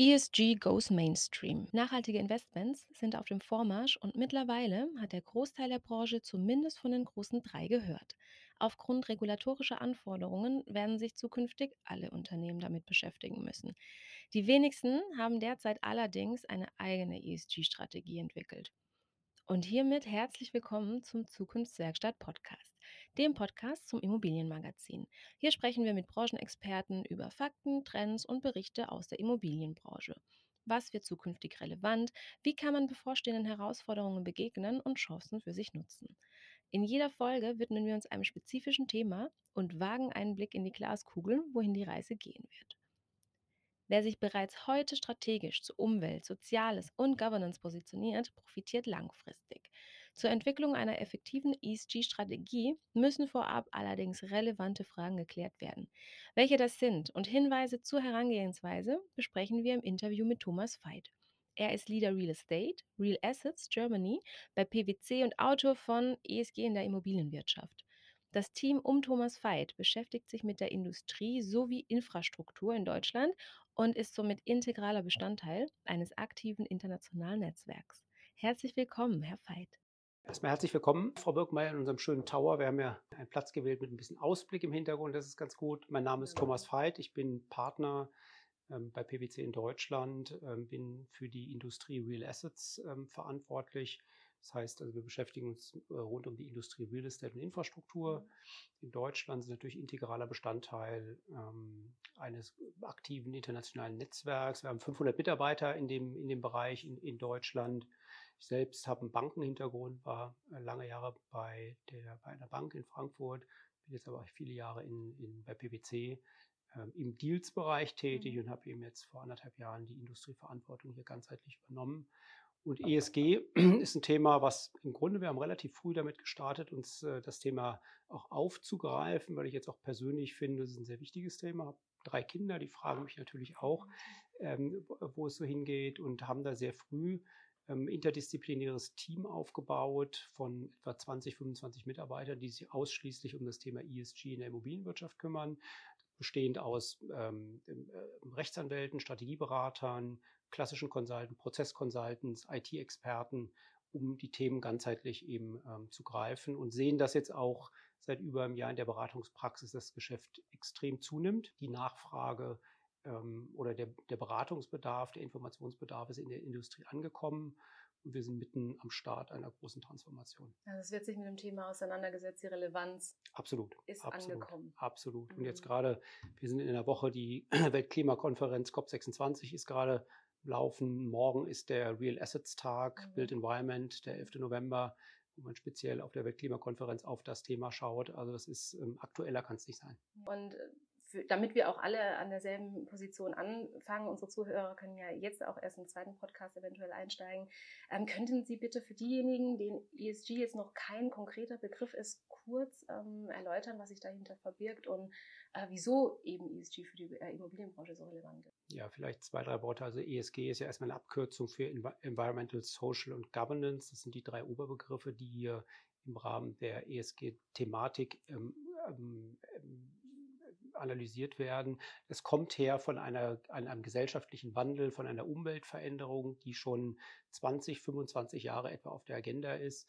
ESG goes mainstream. Nachhaltige Investments sind auf dem Vormarsch und mittlerweile hat der Großteil der Branche zumindest von den großen drei gehört. Aufgrund regulatorischer Anforderungen werden sich zukünftig alle Unternehmen damit beschäftigen müssen. Die wenigsten haben derzeit allerdings eine eigene ESG-Strategie entwickelt. Und hiermit herzlich willkommen zum Zukunftswerkstatt Podcast, dem Podcast zum Immobilienmagazin. Hier sprechen wir mit Branchenexperten über Fakten, Trends und Berichte aus der Immobilienbranche. Was wird zukünftig relevant? Wie kann man bevorstehenden Herausforderungen begegnen und Chancen für sich nutzen? In jeder Folge widmen wir uns einem spezifischen Thema und wagen einen Blick in die Glaskugel, wohin die Reise gehen wird. Wer sich bereits heute strategisch zu Umwelt, Soziales und Governance positioniert, profitiert langfristig. Zur Entwicklung einer effektiven ESG-Strategie müssen vorab allerdings relevante Fragen geklärt werden. Welche das sind und Hinweise zur Herangehensweise besprechen wir im Interview mit Thomas Veit. Er ist Leader Real Estate, Real Assets Germany bei PwC und Autor von ESG in der Immobilienwirtschaft. Das Team um Thomas Veit beschäftigt sich mit der Industrie sowie Infrastruktur in Deutschland und ist somit integraler Bestandteil eines aktiven internationalen Netzwerks. Herzlich willkommen, Herr Veit. Erstmal herzlich willkommen, Frau Birkmeier, in unserem schönen Tower. Wir haben ja einen Platz gewählt mit ein bisschen Ausblick im Hintergrund, das ist ganz gut. Mein Name ist Thomas Veit, ich bin Partner ähm, bei PwC in Deutschland, ähm, bin für die Industrie Real Assets ähm, verantwortlich das heißt, also wir beschäftigen uns äh, rund um die Industrie Real Estate und Infrastruktur. Mhm. In Deutschland sind natürlich integraler Bestandteil ähm, eines aktiven internationalen Netzwerks. Wir haben 500 Mitarbeiter in dem, in dem Bereich in, in Deutschland. Ich selbst habe einen Bankenhintergrund, war äh, lange Jahre bei, der, bei einer Bank in Frankfurt, bin jetzt aber auch viele Jahre in, in, bei PwC ähm, im Deals-Bereich tätig mhm. und habe eben jetzt vor anderthalb Jahren die Industrieverantwortung hier ganzheitlich übernommen und ESG ist ein Thema, was im Grunde, wir haben relativ früh damit gestartet, uns äh, das Thema auch aufzugreifen, weil ich jetzt auch persönlich finde, es ist ein sehr wichtiges Thema. Habe drei Kinder, die fragen mich natürlich auch, ähm, wo es so hingeht und haben da sehr früh ähm, interdisziplinäres Team aufgebaut von etwa 20, 25 Mitarbeitern, die sich ausschließlich um das Thema ESG in der Immobilienwirtschaft kümmern bestehend aus ähm, äh, Rechtsanwälten, Strategieberatern, klassischen Consultants, Prozessconsultants, IT-Experten, um die Themen ganzheitlich eben ähm, zu greifen und sehen, dass jetzt auch seit über einem Jahr in der Beratungspraxis das Geschäft extrem zunimmt. Die Nachfrage ähm, oder der, der Beratungsbedarf, der Informationsbedarf ist in der Industrie angekommen und wir sind mitten am Start einer großen Transformation. Also es wird sich mit dem Thema auseinandergesetzt, die Relevanz absolut, ist absolut, angekommen. Absolut. Mhm. Und jetzt mhm. gerade, wir sind in der Woche, die Weltklimakonferenz COP26 ist gerade laufen. Morgen ist der Real Assets Tag, mhm. Build Environment, der 11. November, wo man speziell auf der Weltklimakonferenz auf das Thema schaut. Also das ist ähm, aktueller kann es nicht sein. Und äh, für, damit wir auch alle an derselben Position anfangen, unsere Zuhörer können ja jetzt auch erst im zweiten Podcast eventuell einsteigen, ähm, könnten Sie bitte für diejenigen, denen ESG jetzt noch kein konkreter Begriff ist, kurz ähm, erläutern, was sich dahinter verbirgt und äh, wieso eben ESG für die äh, Immobilienbranche so relevant ist? Ja, vielleicht zwei, drei Worte. Also ESG ist ja erstmal eine Abkürzung für Environmental, Social und Governance. Das sind die drei Oberbegriffe, die hier im Rahmen der ESG-Thematik ähm, ähm, ähm analysiert werden. Es kommt her von einer, einem gesellschaftlichen Wandel, von einer Umweltveränderung, die schon 20, 25 Jahre etwa auf der Agenda ist.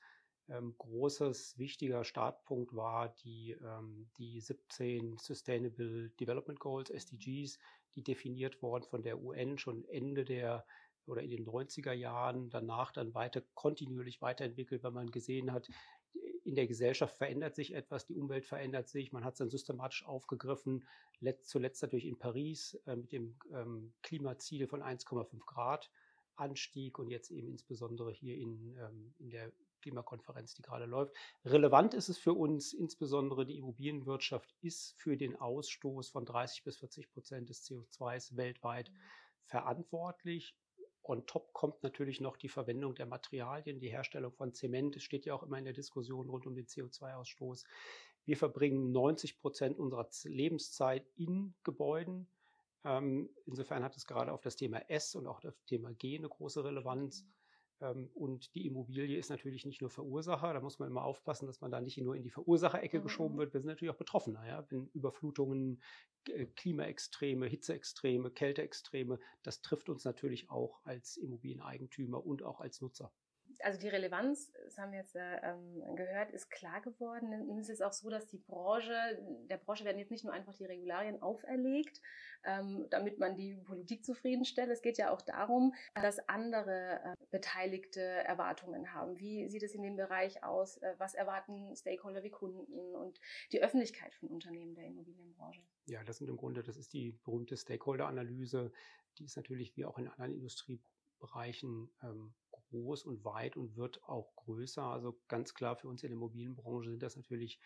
Ähm, großes, wichtiger Startpunkt war die, ähm, die 17 Sustainable Development Goals, SDGs, die definiert worden von der UN schon Ende der oder in den 90er Jahren, danach dann weiter kontinuierlich weiterentwickelt, weil man gesehen hat, in der Gesellschaft verändert sich etwas, die Umwelt verändert sich, man hat es dann systematisch aufgegriffen, letzt, zuletzt natürlich in Paris äh, mit dem ähm, Klimaziel von 1,5 Grad Anstieg und jetzt eben insbesondere hier in, ähm, in der Klimakonferenz, die gerade läuft. Relevant ist es für uns, insbesondere die Immobilienwirtschaft ist für den Ausstoß von 30 bis 40 Prozent des CO2s weltweit mhm. verantwortlich. On top kommt natürlich noch die Verwendung der Materialien, die Herstellung von Zement. Es steht ja auch immer in der Diskussion rund um den CO2-Ausstoß. Wir verbringen 90 Prozent unserer Lebenszeit in Gebäuden. Ähm, insofern hat es gerade auf das Thema S und auch das Thema G eine große Relevanz. Ähm, und die Immobilie ist natürlich nicht nur Verursacher, da muss man immer aufpassen, dass man da nicht nur in die Verursacherecke mhm. geschoben wird. Wir sind natürlich auch Betroffener, ja? wenn Überflutungen, äh, Klimaextreme, Hitzeextreme, Kälteextreme, das trifft uns natürlich auch als Immobilieneigentümer und auch als Nutzer also die Relevanz, das haben wir jetzt ähm, gehört, ist klar geworden. Nun ist es auch so, dass die Branche, der Branche werden jetzt nicht nur einfach die Regularien auferlegt, ähm, damit man die Politik zufriedenstellt. Es geht ja auch darum, dass andere äh, Beteiligte Erwartungen haben. Wie sieht es in dem Bereich aus? Äh, was erwarten Stakeholder wie Kunden und die Öffentlichkeit von Unternehmen der Immobilienbranche? Ja, das sind im Grunde, das ist die berühmte Stakeholder-Analyse. Die ist natürlich wie auch in anderen Industriebereichen ähm, groß und weit und wird auch größer. Also ganz klar für uns in der Immobilienbranche sind das natürlich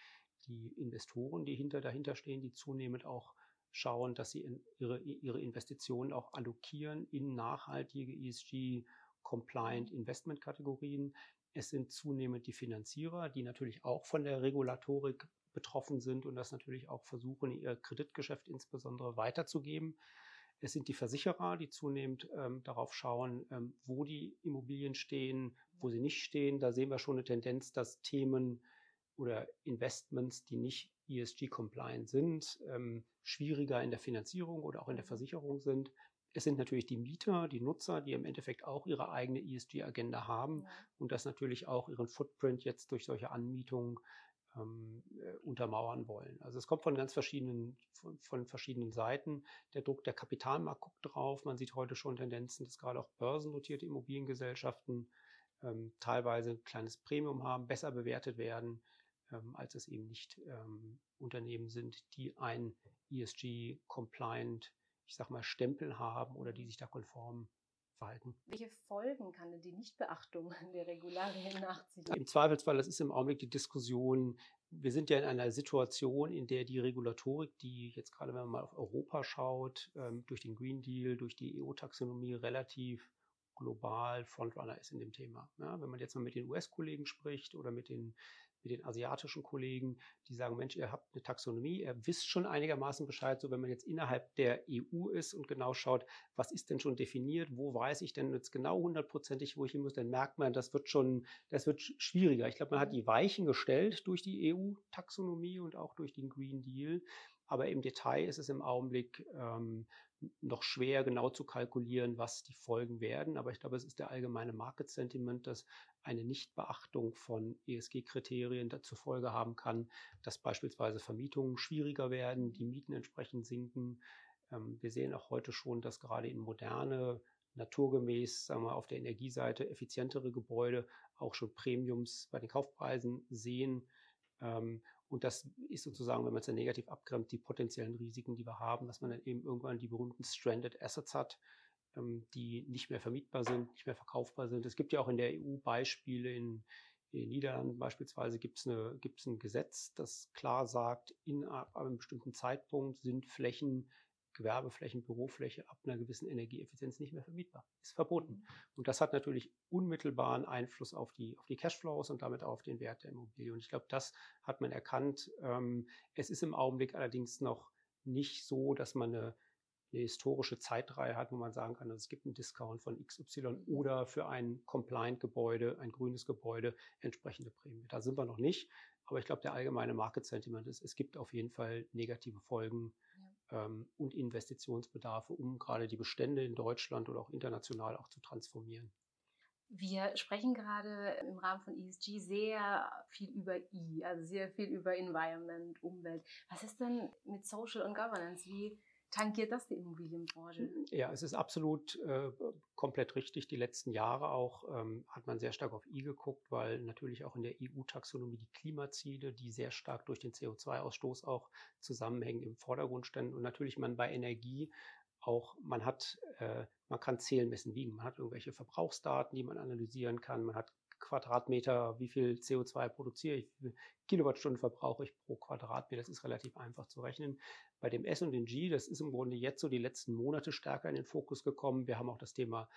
die Investoren, die hinter dahinter stehen, die zunehmend auch schauen, dass sie in ihre, ihre Investitionen auch allokieren in nachhaltige ESG-compliant Investmentkategorien. Es sind zunehmend die Finanzierer, die natürlich auch von der Regulatorik betroffen sind und das natürlich auch versuchen, ihr Kreditgeschäft insbesondere weiterzugeben. Es sind die Versicherer, die zunehmend ähm, darauf schauen, ähm, wo die Immobilien stehen, wo sie nicht stehen. Da sehen wir schon eine Tendenz, dass Themen oder Investments, die nicht ESG-compliant sind, ähm, schwieriger in der Finanzierung oder auch in der Versicherung sind. Es sind natürlich die Mieter, die Nutzer, die im Endeffekt auch ihre eigene ESG-Agenda haben ja. und das natürlich auch ihren Footprint jetzt durch solche Anmietungen ähm, äh, untermauern wollen. Also es kommt von ganz verschiedenen, von, von, verschiedenen Seiten. Der Druck der Kapitalmarkt guckt drauf. Man sieht heute schon Tendenzen, dass gerade auch börsennotierte Immobiliengesellschaften ähm, teilweise ein kleines Premium haben, besser bewertet werden, ähm, als es eben nicht ähm, Unternehmen sind, die ein ESG-compliant, ich sag mal, Stempel haben oder die sich da konform verhalten. Welche Folgen kann denn die Nichtbeachtung der Regularien nach sich? Im Zweifelsfall, das ist im Augenblick die Diskussion, wir sind ja in einer Situation, in der die Regulatorik, die jetzt gerade, wenn man mal auf Europa schaut, ähm, durch den Green Deal, durch die EU-Taxonomie relativ global Frontrunner ist in dem Thema. Ja, wenn man jetzt mal mit den US-Kollegen spricht oder mit den mit den asiatischen Kollegen, die sagen, Mensch, ihr habt eine Taxonomie, ihr wisst schon einigermaßen Bescheid, so wenn man jetzt innerhalb der EU ist und genau schaut, was ist denn schon definiert, wo weiß ich denn jetzt genau hundertprozentig, wo ich hin muss, dann merkt man, das wird schon, das wird schwieriger. Ich glaube, man hat mhm. die Weichen gestellt durch die EU-Taxonomie und auch durch den Green Deal. Aber im Detail ist es im Augenblick ähm, noch schwer genau zu kalkulieren, was die Folgen werden. Aber ich glaube, es ist der allgemeine Market Sentiment, dass eine Nichtbeachtung von ESG-Kriterien dazu Folge haben kann, dass beispielsweise Vermietungen schwieriger werden, die Mieten entsprechend sinken. Ähm, wir sehen auch heute schon, dass gerade in moderne, naturgemäß, sagen wir, auf der Energieseite effizientere Gebäude auch schon Premiums bei den Kaufpreisen sehen. Ähm, und das ist sozusagen, wenn man es ja negativ abgrenzt, die potenziellen Risiken, die wir haben, dass man dann eben irgendwann die berühmten Stranded Assets hat, ähm, die nicht mehr vermietbar sind, nicht mehr verkaufbar sind. Es gibt ja auch in der EU Beispiele, in, in den Niederlanden beispielsweise gibt es ein Gesetz, das klar sagt, in einem bestimmten Zeitpunkt sind Flächen Gewerbeflächen, Bürofläche ab einer gewissen Energieeffizienz nicht mehr vermietbar. Ist verboten. Und das hat natürlich unmittelbaren Einfluss auf die, auf die Cashflows und damit auch auf den Wert der Immobilie. Und ich glaube, das hat man erkannt. Ähm, es ist im Augenblick allerdings noch nicht so, dass man eine, eine historische Zeitreihe hat, wo man sagen kann, es gibt einen Discount von XY oder für ein Compliant-Gebäude, ein grünes Gebäude, entsprechende Prämie. Da sind wir noch nicht. Aber ich glaube, der allgemeine Market Sentiment ist, es gibt auf jeden Fall negative Folgen ähm, und Investitionsbedarfe, um gerade die Bestände in Deutschland oder auch international auch zu transformieren. Wir sprechen gerade im Rahmen von ESG sehr viel über E, also sehr viel über Environment, Umwelt. Was ist denn mit Social und Governance? Wie tangiert das die Immobilienbranche? Ja, es ist absolut äh, komplett richtig. Die letzten Jahre auch ähm, hat man sehr stark auf I geguckt, weil natürlich auch in der EU-Taxonomie die Klimaziele, die sehr stark durch den CO2-Ausstoß auch zusammenhängen, im Vordergrund standen. Und natürlich man bei Energie auch, man hat, äh, man kann zählen, messen, wiegen. Man hat irgendwelche Verbrauchsdaten, die man analysieren kann. Man hat Quadratmeter, wie viel CO2 produziere ich, wie viele Kilowattstunden verbrauche ich pro Quadratmeter. Das ist relativ einfach zu rechnen. Bei dem S und dem G, das ist im Grunde jetzt so die letzten Monate stärker in den Fokus gekommen. Wir haben auch das Thema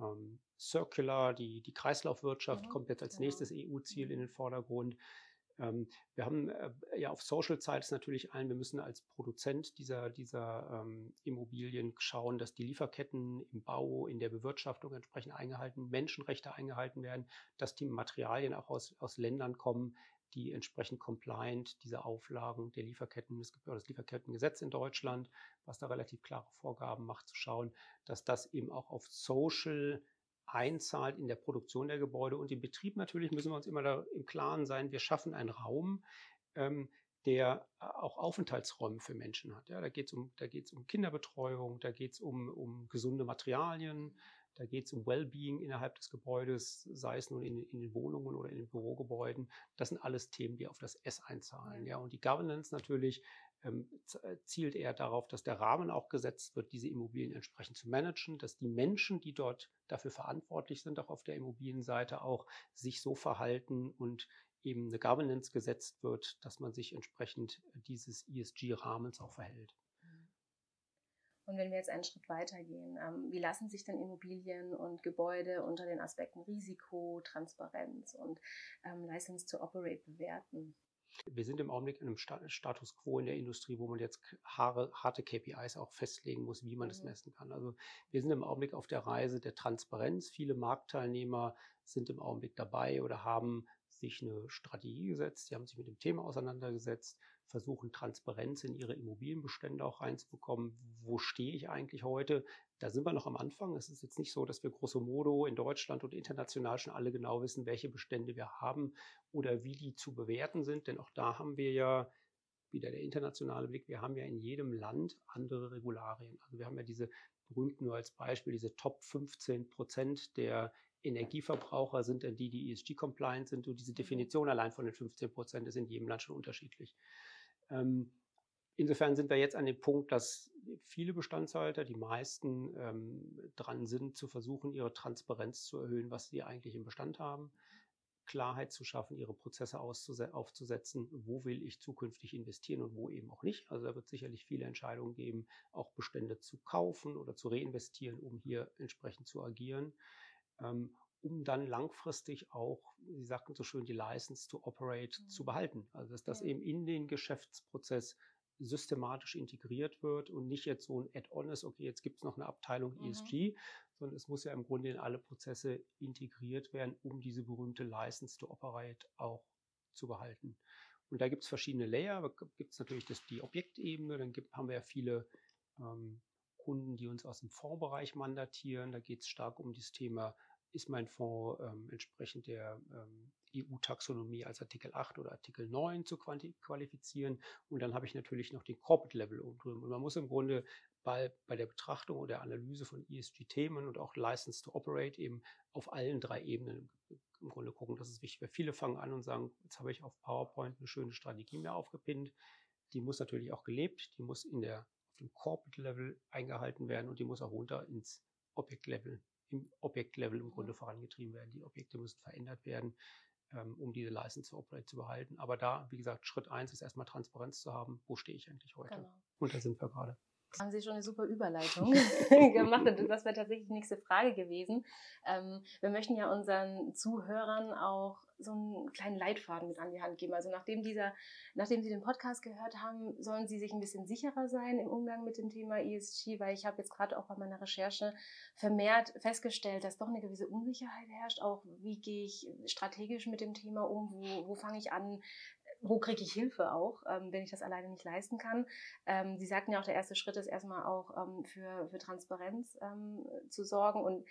ähm, Circular, die, die Kreislaufwirtschaft mhm, kommt jetzt als genau. nächstes EU-Ziel in den Vordergrund. Ähm, wir haben äh, ja auf Social Sites natürlich allen, wir müssen als Produzent dieser, dieser ähm, Immobilien schauen, dass die Lieferketten im Bau, in der Bewirtschaftung entsprechend eingehalten, Menschenrechte eingehalten werden, dass die Materialien auch aus, aus Ländern kommen, die entsprechend compliant diese Auflagen der Lieferketten, es gibt ja das Lieferkettengesetz in Deutschland, was da relativ klare Vorgaben macht, zu schauen, dass das eben auch auf Social einzahlt in der Produktion der Gebäude und im Betrieb natürlich müssen wir uns immer da im Klaren sein, wir schaffen einen Raum, ähm, der auch Aufenthaltsräume für Menschen hat. Ja, da geht es um, um Kinderbetreuung, da geht es um, um gesunde Materialien, da geht es um Wellbeing innerhalb des Gebäudes, sei es nun in, in, den Wohnungen oder in den Bürogebäuden. Das sind alles Themen, die auf das S einzahlen. Ja. Und die Governance natürlich ähm, äh, zielt eher darauf, dass der Rahmen auch gesetzt wird, diese Immobilien entsprechend zu managen, dass die Menschen, die dort dafür verantwortlich sind, auch auf der Immobilienseite auch sich so verhalten und eben eine Governance gesetzt wird, dass man sich entsprechend dieses ESG-Rahmens auch verhält. Und wenn wir jetzt einen Schritt weitergehen, ähm, wie lassen sich denn Immobilien und Gebäude unter den Aspekten Risiko, Transparenz und ähm, License to Operate bewerten? Wir sind im Augenblick in einem Status quo in der Industrie, wo man jetzt harte KPIs auch festlegen muss, wie man mhm. das messen kann. Also wir sind im Augenblick auf der Reise der Transparenz. Viele Marktteilnehmer sind im Augenblick dabei oder haben sich eine Strategie gesetzt, die haben sich mit dem Thema auseinandergesetzt, versuchen Transparenz in ihre Immobilienbestände auch reinzubekommen. Wo stehe ich eigentlich heute? Da sind wir noch am Anfang. Es ist jetzt nicht so, dass wir grosso modo in Deutschland und international schon alle genau wissen, welche Bestände wir haben oder wie die zu bewerten sind. Denn auch da haben wir ja wieder der internationale Blick. Wir haben ja in jedem Land andere Regularien. Also wir haben ja diese berühmten nur als Beispiel, diese Top 15 Prozent der Energieverbraucher sind dann die, die ESG-compliant sind. Und diese mhm. Definition allein von den 15 Prozent ist in jedem Land schon unterschiedlich. Ähm, insofern sind wir jetzt an dem Punkt, dass viele Bestandshalter, die meisten, ähm, dran sind, zu versuchen, ihre Transparenz zu erhöhen, was sie eigentlich im Bestand haben. Klarheit zu schaffen, ihre Prozesse aufzusetzen, wo will ich zukünftig investieren und wo eben auch nicht. Also da wird sicherlich viele Entscheidungen geben, auch Bestände zu kaufen oder zu reinvestieren, um hier entsprechend zu agieren, ähm, um dann langfristig auch, Sie sagten so schön, die License to Operate mhm. zu behalten. Also dass das ja. eben in den Geschäftsprozess systematisch integriert wird und nicht jetzt so ein Add-on ist, okay, jetzt gibt es noch eine Abteilung mhm. ESG, sondern es muss ja im Grunde in alle Prozesse integriert werden, um diese berühmte License to Operate auch zu behalten. Und da gibt es verschiedene Layer, da gibt es natürlich das, die Objektebene, dann gibt, haben wir ja viele ähm, Kunden, die uns aus dem Fondsbereich mandatieren. Da geht es stark um das Thema, ist mein Fonds ähm, entsprechend der ähm, EU-Taxonomie als Artikel 8 oder Artikel 9 zu qualifizieren. Und dann habe ich natürlich noch den Corporate Level oben drüber. Und man muss im Grunde bei, bei der Betrachtung oder Analyse von ESG-Themen und auch License to Operate eben auf allen drei Ebenen im Grunde gucken. Das ist wichtig, weil viele fangen an und sagen, jetzt habe ich auf PowerPoint eine schöne Strategie mehr aufgepinnt. Die muss natürlich auch gelebt, die muss in der, auf dem Corporate Level eingehalten werden und die muss auch runter ins Objekt Level, im Objektlevel im Grunde vorangetrieben werden. Die Objekte müssen verändert werden ähm, um diese License to Operate zu behalten. Aber da, wie gesagt, Schritt eins ist erstmal Transparenz zu haben. Wo stehe ich eigentlich heute? Genau. Und da sind wir gerade. Haben Sie schon eine super Überleitung gemacht. Das wäre tatsächlich die nächste Frage gewesen. Ähm, wir möchten ja unseren Zuhörern auch so einen kleinen Leitfaden mit an die Hand geben. Also nachdem dieser, nachdem Sie den Podcast gehört haben, sollen Sie sich ein bisschen sicherer sein im Umgang mit dem Thema ESG, weil ich habe jetzt gerade auch bei meiner Recherche vermehrt festgestellt, dass doch eine gewisse Unsicherheit herrscht. Auch wie gehe ich strategisch mit dem Thema um? Wo, wo fange ich an? Wo kriege ich Hilfe auch, ähm, wenn ich das alleine nicht leisten kann. Ähm, Sie sagten ja auch, der erste Schritt ist erstmal auch ähm, für, für Transparenz ähm, zu sorgen und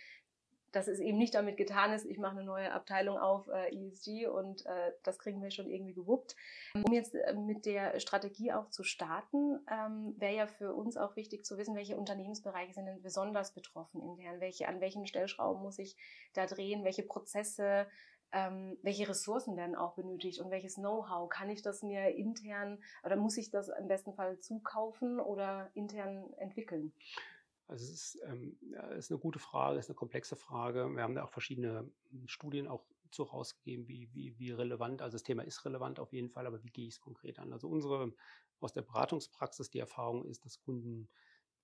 dass es eben nicht damit getan ist, ich mache eine neue Abteilung auf äh, ESG und äh, das kriegen wir schon irgendwie gewuppt. Um jetzt äh, mit der Strategie auch zu starten, ähm, wäre ja für uns auch wichtig zu wissen, welche Unternehmensbereiche sind denn besonders betroffen intern, welche, an welchen Stellschrauben muss ich da drehen, welche Prozesse, ähm, welche Ressourcen werden auch benötigt und welches Know-how. Kann ich das mir intern oder muss ich das im besten Fall zukaufen oder intern entwickeln? Also es ist, ähm, ist eine gute Frage, ist eine komplexe Frage. Wir haben da auch verschiedene hm, Studien auch zu rausgegeben, wie, wie, wie relevant, also das Thema ist relevant auf jeden Fall, aber wie gehe ich es konkret an? Also unsere aus der Beratungspraxis die Erfahrung ist, dass Kunden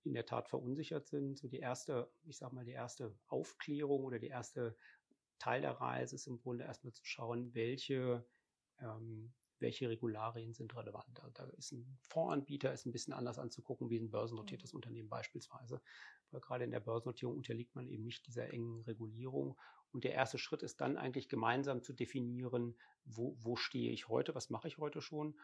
in der Tat verunsichert sind. So die erste, ich sage mal, die erste Aufklärung oder die erste Teil der Reise ist im Grunde erstmal zu schauen, welche, ähm, welche Regularien sind relevant. Da, da ist ein Fondsanbieter ist ein bisschen anders anzugucken wie ein börsennotiertes mhm. Unternehmen beispielsweise. Weil gerade in der Börsennotierung unterliegt man eben nicht dieser engen Regulierung. Und der erste Schritt ist dann eigentlich gemeinsam zu definieren, wo, wo stehe ich heute, was mache ich heute schon,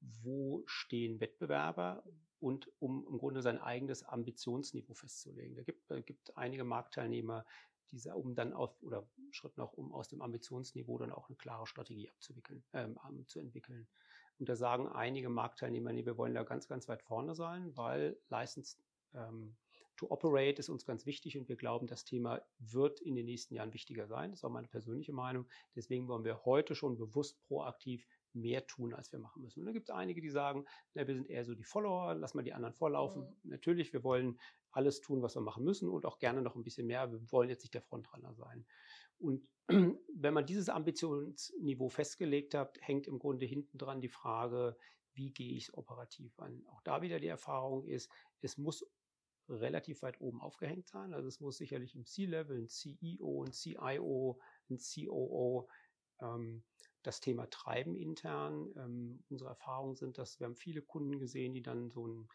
wo stehen Wettbewerber und um im Grunde sein eigenes Ambitionsniveau festzulegen. Da gibt, es gibt einige Marktteilnehmer, die um dann auf oder Schritt noch, um aus dem Ambitionsniveau dann auch eine klare Strategie abzuwickeln, ähm, zu entwickeln. Und da sagen einige Marktteilnehmer, nee, wir wollen da ganz, ganz weit vorne sein, weil License ähm, to Operate ist uns ganz wichtig und wir glauben, das Thema wird in den nächsten Jahren wichtiger sein. Das ist auch meine persönliche Meinung. Deswegen wollen wir heute schon bewusst proaktiv mehr tun, als wir machen müssen. Und da gibt es einige, die sagen, na, wir sind eher so die Follower, lass mal die anderen vorlaufen. Mhm. Natürlich, wir wollen alles tun, was wir machen müssen und auch gerne noch ein bisschen mehr. Wir wollen jetzt nicht der Frontrunner sein. Und wenn man dieses Ambitionsniveau festgelegt hat, hängt im Grunde hinten dran die Frage, wie gehe ich es operativ an? Auch da wieder die Erfahrung ist, es muss relativ weit oben aufgehängt sein. Also es muss sicherlich im C-Level, ein CEO, ein CIO, ein COO ähm, das Thema treiben intern. Ähm, unsere Erfahrungen sind, dass wir haben viele Kunden gesehen, die dann so ein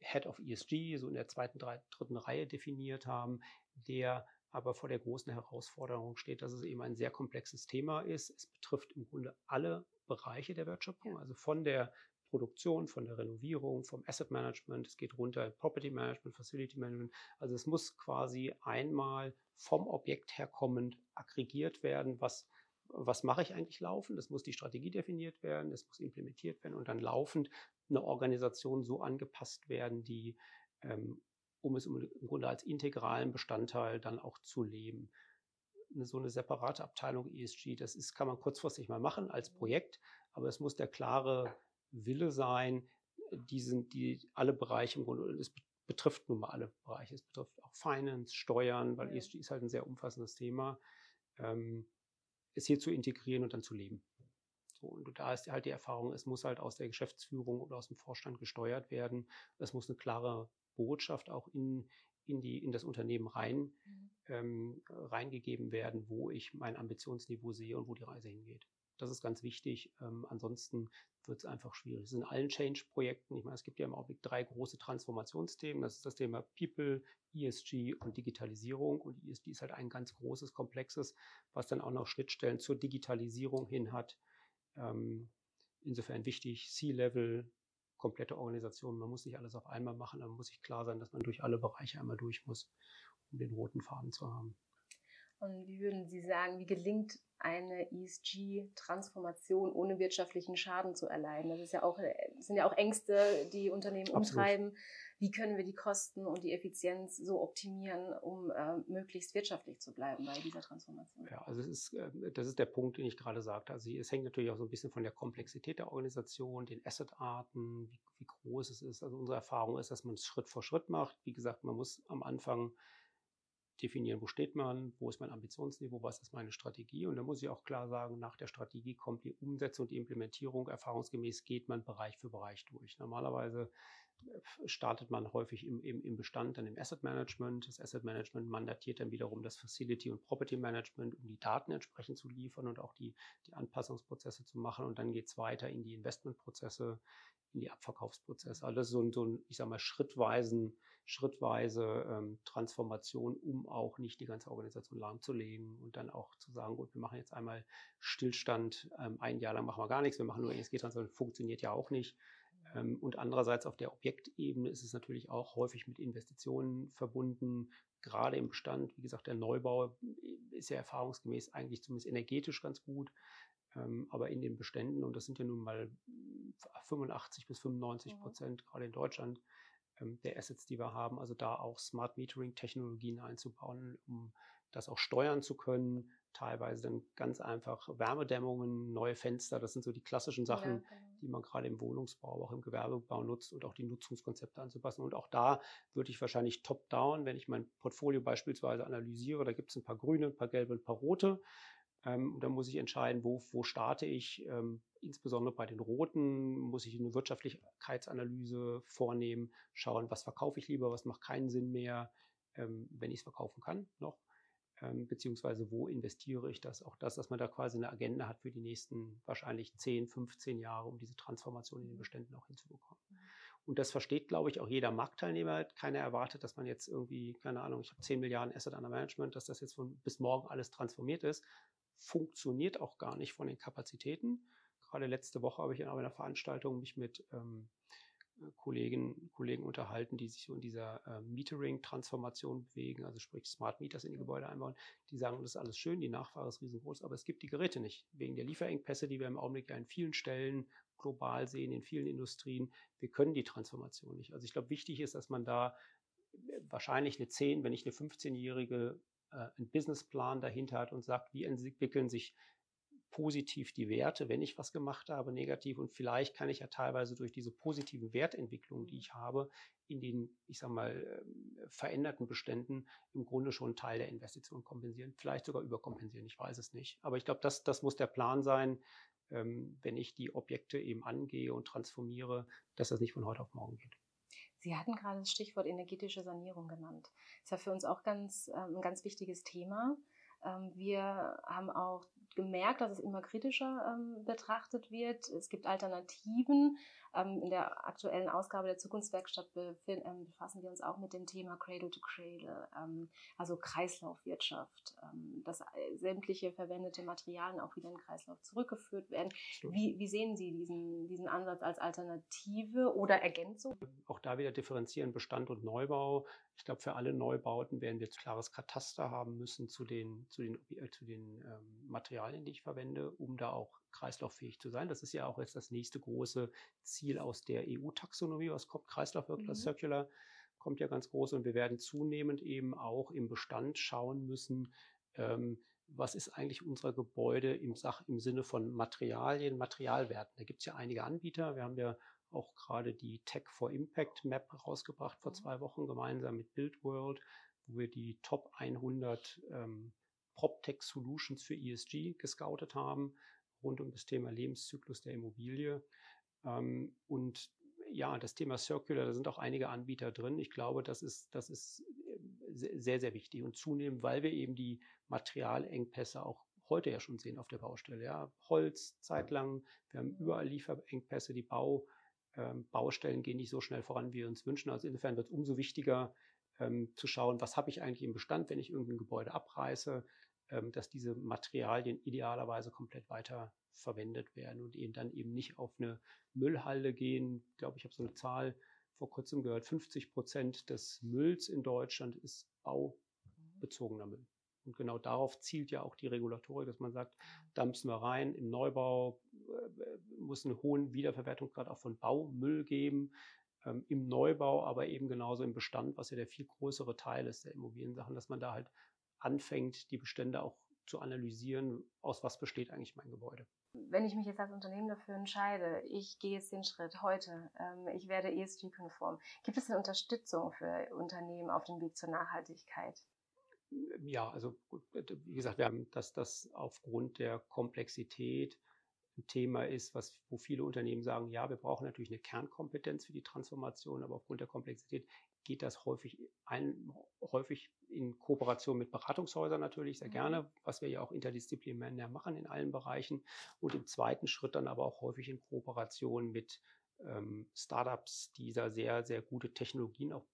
Head of ESG, so in der zweiten, dritten Reihe definiert haben, der aber vor der großen Herausforderung steht, dass es eben ein sehr komplexes Thema ist. Es betrifft im Grunde alle Bereiche der Wertschöpfung, also von der Produktion, von der Renovierung, vom Asset Management, es geht runter in Property Management, Facility Management. Also es muss quasi einmal vom Objekt herkommend aggregiert werden, was was mache ich eigentlich laufend? Es muss die Strategie definiert werden, es muss implementiert werden und dann laufend eine Organisation so angepasst werden, die, ähm, um es im Grunde als integralen Bestandteil dann auch zu leben. Eine, so eine separate Abteilung ESG, das ist, kann man kurzfristig mal machen als Projekt, aber es muss der klare Wille sein, die sind die alle Bereiche im Grunde, es betrifft nun mal alle Bereiche, es betrifft auch Finance, Steuern, weil. ESG ist halt ein sehr umfassendes Thema. Ähm, es hier zu integrieren und dann zu leben. So, und da ist halt die Erfahrung, es muss halt aus der Geschäftsführung oder aus dem Vorstand gesteuert werden. Es muss eine klare Botschaft auch in, in, die, in das Unternehmen rein, mhm. ähm, reingegeben werden, wo ich mein Ambitionsniveau sehe und wo die Reise hingeht. Das ist ganz wichtig. Ähm, ansonsten wird es einfach schwierig. Es sind in allen Change-Projekten, ich meine, es gibt ja im Augenblick drei große Transformationsthemen. Das ist das Thema People, ESG und Digitalisierung. Und ESG ist halt ein ganz großes, komplexes, was dann auch noch Schnittstellen zur Digitalisierung hin hat. Ähm, insofern wichtig, C-Level, komplette Organisation. Man muss nicht alles auf einmal machen, aber muss sich klar sein, dass man durch alle Bereiche einmal durch muss, um den roten Faden zu haben. Und wie würden Sie sagen, wie gelingt eine ESG-Transformation ohne wirtschaftlichen Schaden zu erleiden? Das ist ja auch, das sind ja auch Ängste, die Unternehmen Absolut. umtreiben. Wie können wir die Kosten und die Effizienz so optimieren, um äh, möglichst wirtschaftlich zu bleiben bei dieser Transformation? Ja, also es ist, äh, das ist der Punkt, den ich gerade sagte. Also es hängt natürlich auch so ein bisschen von der Komplexität der Organisation, den Assetarten, wie, wie groß es ist. Also unsere Erfahrung ist, dass man es Schritt vor Schritt macht. Wie gesagt, man muss am Anfang definieren, wo steht man, wo ist mein Ambitionsniveau, was ist meine Strategie. Und da muss ich auch klar sagen, nach der Strategie kommt die Umsetzung und die Implementierung. Erfahrungsgemäß geht man Bereich für Bereich durch. Normalerweise startet man häufig im, im, im Bestand, dann im Asset Management. Das Asset Management mandatiert dann wiederum das Facility und Property Management, um die Daten entsprechend zu liefern und auch die, die Anpassungsprozesse zu machen. Und dann geht es weiter in die Investmentprozesse, in die Abverkaufsprozesse. Also das ist so ein, so ein ich sage mal, schrittweisen schrittweise ähm, Transformation, um auch nicht die ganze Organisation lahmzulegen und dann auch zu sagen, gut, wir machen jetzt einmal Stillstand, ähm, ein Jahr lang machen wir gar nichts, wir machen nur ESG-Transformation, funktioniert ja auch nicht. Ähm, und andererseits auf der Objektebene ist es natürlich auch häufig mit Investitionen verbunden, gerade im Bestand. Wie gesagt, der Neubau ist ja erfahrungsgemäß eigentlich zumindest energetisch ganz gut. Ähm, aber in den Beständen, und das sind ja nun mal 85 bis 95 Prozent, gerade in Deutschland, ähm, der Assets, die wir haben. Also da auch Smart Metering Technologien einzubauen, um das auch steuern zu können. Teilweise dann ganz einfach Wärmedämmungen, neue Fenster. Das sind so die klassischen Sachen, ja, genau. die man gerade im Wohnungsbau, aber auch im Gewerbebau nutzt und auch die Nutzungskonzepte anzupassen. Und auch da würde ich wahrscheinlich top-down, wenn ich mein Portfolio beispielsweise analysiere, da gibt es ein paar grüne, ein paar gelbe, ein paar rote. Ähm, und dann muss ich entscheiden, wo, wo starte ich. Ähm, insbesondere bei den roten muss ich eine Wirtschaftlichkeitsanalyse vornehmen, schauen, was verkaufe ich lieber, was macht keinen Sinn mehr, ähm, wenn ich es verkaufen kann noch. Ähm, beziehungsweise wo investiere ich das? Auch das, dass man da quasi eine Agenda hat für die nächsten wahrscheinlich 10, 15 Jahre, um diese Transformation in den Beständen auch hinzubekommen. Und das versteht, glaube ich, auch jeder Marktteilnehmer. Keiner erwartet, dass man jetzt irgendwie, keine Ahnung, ich habe 10 Milliarden Asset under Management, dass das jetzt von bis morgen alles transformiert ist. Funktioniert auch gar nicht von den Kapazitäten. Gerade letzte Woche habe ich in einer Veranstaltung mich mit ähm, Kollegen, Kollegen unterhalten, die sich so in dieser äh, Metering-Transformation bewegen, also sprich Smart Meters in die Gebäude einbauen. Die sagen, das ist alles schön, die Nachfrage ist riesengroß, aber es gibt die Geräte nicht. Wegen der Lieferengpässe, die wir im Augenblick ja in vielen Stellen global sehen, in vielen Industrien. Wir können die Transformation nicht. Also ich glaube, wichtig ist, dass man da wahrscheinlich eine 10, wenn nicht eine 15-jährige äh, einen Businessplan dahinter hat und sagt, wie entwickeln sich positiv die Werte, wenn ich was gemacht habe, negativ. Und vielleicht kann ich ja teilweise durch diese positiven Wertentwicklungen, die ich habe, in den, ich sag mal, ähm, veränderten Beständen im Grunde schon einen Teil der Investition kompensieren, vielleicht sogar überkompensieren. Ich weiß es nicht. Aber ich glaube, das, das muss der Plan sein, ähm, wenn ich die Objekte eben angehe und transformiere, dass das nicht von heute auf morgen geht. Sie hatten gerade das Stichwort energetische Sanierung genannt. Das ist ja für uns auch ganz, ähm, ein ganz wichtiges Thema. Wir haben auch gemerkt, dass es immer kritischer ähm, betrachtet wird. Es gibt Alternativen. Ähm, in der aktuellen Ausgabe der Zukunftswerkstatt ähm, befassen wir uns auch mit dem Thema Cradle to Cradle, ähm, also Kreislaufwirtschaft, dass äh, sämtliche verwendete Materialien auch wieder in den Kreislauf zurückgeführt werden. Wie, wie, sehen Sie diesen, diesen Ansatz als Alternative oder Ergänzung? Auch da wieder differenzieren Bestand und Neubau. Ich glaube, für alle Neubauten werden wir ein klares Kataster haben müssen zu den, zu den, zu den ähm, Materialien, die ich verwende, um da auch kreislauffähig zu sein. Das ist ja auch jetzt das nächste große Ziel aus der EU-Taxonomie, was kommt, Kreislaufwirkler, mhm. Circular, kommt ja ganz groß und wir werden zunehmend eben auch im Bestand schauen müssen, ähm, was ist eigentlich unser Gebäude im, Sach im Sinne von Materialien, Materialwerten. Da gibt es ja einige Anbieter. Wir haben ja auch gerade die Tech for Impact Map rausgebracht vor mhm. zwei Wochen gemeinsam mit BuildWorld, wo wir die Top 100 ähm, PropTech Solutions für ESG gescoutet haben rund um das Thema Lebenszyklus der Immobilie. Ähm, und ja, das Thema Circular, da sind auch einige Anbieter drin. Ich glaube, das ist, das ist äh, sehr, sehr wichtig und zunehmend, weil wir eben die Materialengpässe auch heute ja schon sehen auf der Baustelle. Ja, Holz zeitlang, wir haben überall Lieferengpässe, die Bau, ähm, Baustellen gehen nicht so schnell voran, wie wir uns wünschen. Also insofern wird es umso wichtiger ähm, zu schauen, was habe ich eigentlich im Bestand, wenn ich irgendein Gebäude abreiße, dass diese Materialien idealerweise komplett weiter verwendet werden und eben dann eben nicht auf eine Müllhalde gehen. Ich glaube, ich habe so eine Zahl vor kurzem gehört, 50 Prozent des Mülls in Deutschland ist baubezogener Müll. Und genau darauf zielt ja auch die Regulatorik, dass man sagt, da müssen wir rein. Im Neubau äh, muss einen hohen Wiederverwertungsgrad auch von Baumüll geben. Ähm, Im Neubau, aber eben genauso im Bestand, was ja der viel größere Teil ist der Immobiliensachen, dass man da halt anfängt, die Bestände auch zu analysieren, aus was besteht eigentlich mein Gebäude. Wenn ich mich jetzt als Unternehmen dafür entscheide, ich gehe jetzt den Schritt heute, ähm, ich werde ESG-konform, gibt es eine Unterstützung für Unternehmen auf dem Weg zur Nachhaltigkeit? Ja, also wie gesagt, wir haben das, das aufgrund der Komplexität ein Thema ist, was, wo viele Unternehmen sagen, ja, wir brauchen natürlich eine Kernkompetenz für die Transformation, aber aufgrund der Komplexität geht das häufig, ein, häufig in Kooperation mit Beratungshäusern natürlich sehr mhm. gerne, was wir ja auch interdisziplinär machen in allen Bereichen. Und im zweiten Schritt dann aber auch häufig in Kooperation mit ähm, Startups, die da sehr, sehr gute Technologien auch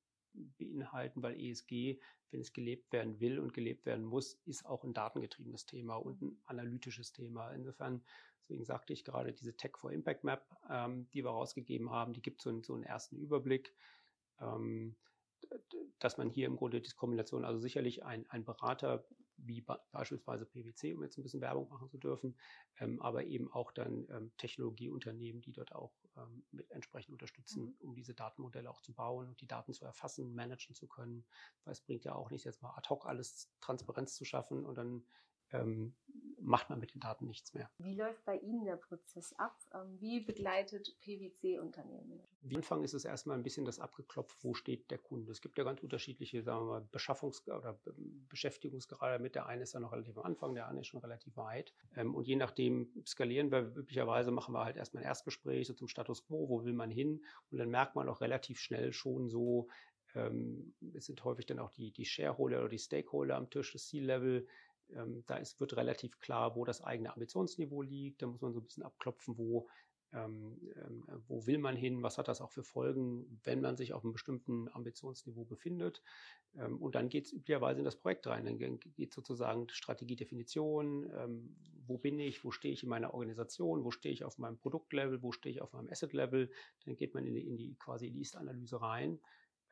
beinhalten, weil ESG, wenn es gelebt werden will und gelebt werden muss, ist auch ein datengetriebenes Thema und ein analytisches Thema. Insofern, deswegen sagte ich gerade, diese Tech for Impact Map, ähm, die wir rausgegeben haben, die gibt so, einen, so einen ersten Überblick ähm, dass man hier im Grunde die Kombination, also sicherlich ein, ein Berater wie beispielsweise PwC, um jetzt ein bisschen Werbung machen zu dürfen, ähm, aber eben auch dann ähm, Technologieunternehmen, die dort auch ähm, mit entsprechend unterstützen, mhm. um diese Datenmodelle auch zu bauen und die Daten zu erfassen, managen zu können. Weil es bringt ja auch nicht jetzt mal ad hoc alles Transparenz zu schaffen und dann ähm, macht man mit den Daten nichts mehr. Wie läuft bei Ihnen der Prozess ab? Ähm, wie begleitet PwC Unternehmen? Am Anfang ist es erstmal ein bisschen das abgeklopft, wo steht der Kunde. Es gibt ja ganz unterschiedliche, sagen wir mal, Beschaffungs- oder Beschäftigungsgrade mit. Der eine ist ja noch relativ am Anfang, der andere ist schon relativ weit. Ähm, und je nachdem skalieren wir, üblicherweise machen wir halt erstmal ein Erstgespräch so zum Status Quo, wo will man hin? Und dann merkt man auch relativ schnell schon so, Ähm, es sind häufig dann auch die, die Shareholder oder die Stakeholder am Tisch, das C-Level. Ähm, da ist, wird relativ klar, wo das eigene Ambitionsniveau liegt. Da muss man so ein bisschen abklopfen, wo ähm, ähm, wo will man hin, was hat das auch für Folgen, wenn man sich auf einem bestimmten Ambitionsniveau befindet. Ähm, und dann geht es üblicherweise in das Projekt rein. Dann geht sozusagen Strategiedefinition, ähm, wo bin ich, wo stehe ich in meiner Organisation, wo stehe ich auf meinem Produktlevel, wo stehe ich auf meinem Asset-Level. Dann geht man in die, in die quasi in die Ist-Analyse rein.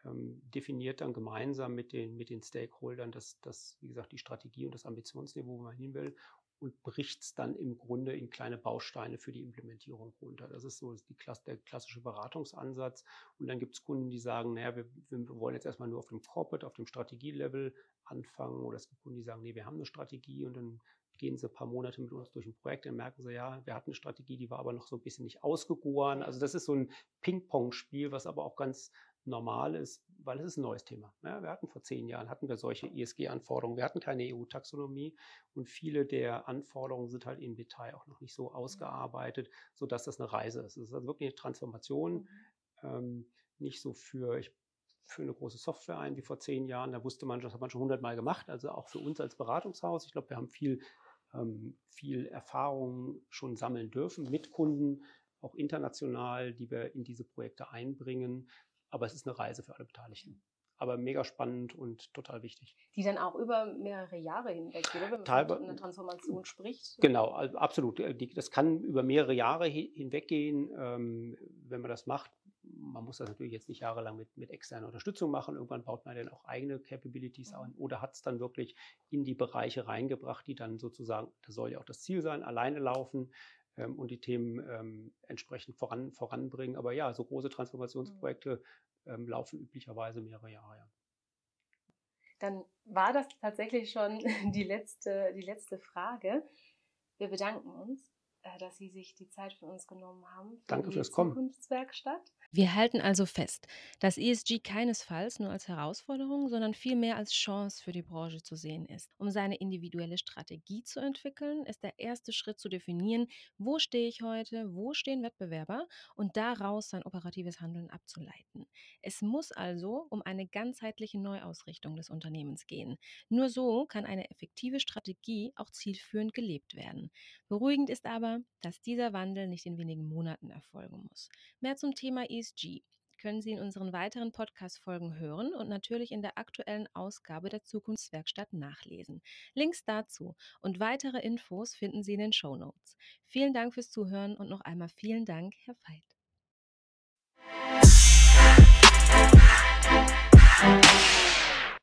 Ähm, definiert dann gemeinsam mit den, mit den Stakeholdern das, das, wie gesagt, die Strategie und das Ambitionsniveau, wo man hin will und bricht es dann im Grunde in kleine Bausteine für die Implementierung runter. Das ist so die, der klassische Beratungsansatz. Und dann gibt es Kunden, die sagen, naja, wir, wir, wollen jetzt erstmal nur auf dem Corporate, auf dem Strategielevel anfangen. Oder es gibt Kunden, die sagen, nee, wir haben eine Strategie und dann gehen sie ein paar Monate mit uns durch ein Projekt, dann merken sie, ja, wir hatten eine Strategie, die war aber noch so ein bisschen nicht ausgegoren. Also das ist so ein Ping-Pong-Spiel, was aber auch ganz normal ist, weil es ist ein neues Thema. Ja, wir hatten vor zehn Jahren hatten wir solche ISG-Anforderungen. Wir hatten keine EU-Taxonomie und viele der Anforderungen sind halt im Detail auch noch nicht so ausgearbeitet, sodass das eine Reise ist. Es ist also wirklich eine Transformation, mhm. ähm, nicht so für, ich für eine große Software ein wie vor zehn Jahren. Da wusste man, das hat man schon hundertmal gemacht. Also auch für uns als Beratungshaus. Ich glaube, wir haben viel, ähm, viel Erfahrung schon sammeln dürfen mit Kunden, auch international, die wir in diese Projekte einbringen. Aber es ist eine Reise für alle Beteiligten. Aber mega spannend und total wichtig. Die dann auch über mehrere Jahre hinweg, oder? wenn man Teilbe von einer Transformation spricht. Genau, absolut. Das kann über mehrere Jahre hinweggehen, ähm, wenn man das macht. Man muss das natürlich jetzt nicht jahrelang mit, mit externer Unterstützung machen. Irgendwann baut man dann auch eigene Capabilities an oder hat es dann wirklich in die Bereiche reingebracht, die dann sozusagen, das soll ja auch das Ziel sein, alleine laufen ähm, und die Themen ähm, entsprechend voran, voranbringen. Aber ja, so große Transformationsprojekte ähm, laufen üblicherweise mehrere Jahre. Ja. Dann war das tatsächlich schon die letzte, die letzte Frage. Wir bedanken uns dass Sie sich die Zeit für uns genommen haben. Für Danke fürs Kommen. Zukunftswerkstatt. Wir halten also fest, dass ESG keinesfalls nur als Herausforderung, sondern vielmehr als Chance für die Branche zu sehen ist. Um seine individuelle Strategie zu entwickeln, ist der erste Schritt zu definieren, wo stehe ich heute, wo stehen Wettbewerber und daraus sein operatives Handeln abzuleiten. Es muss also um eine ganzheitliche Neuausrichtung des Unternehmens gehen. Nur so kann eine effektive Strategie auch zielführend gelebt werden. Beruhigend ist aber, dass dieser Wandel nicht in wenigen Monaten erfolgen muss. Mehr zum Thema ESG können Sie in unseren weiteren Podcast-Folgen hören und natürlich in der aktuellen Ausgabe der Zukunftswerkstatt nachlesen. Links dazu und weitere Infos finden Sie in den Show Notes. Vielen Dank fürs Zuhören und noch einmal vielen Dank, Herr Veit.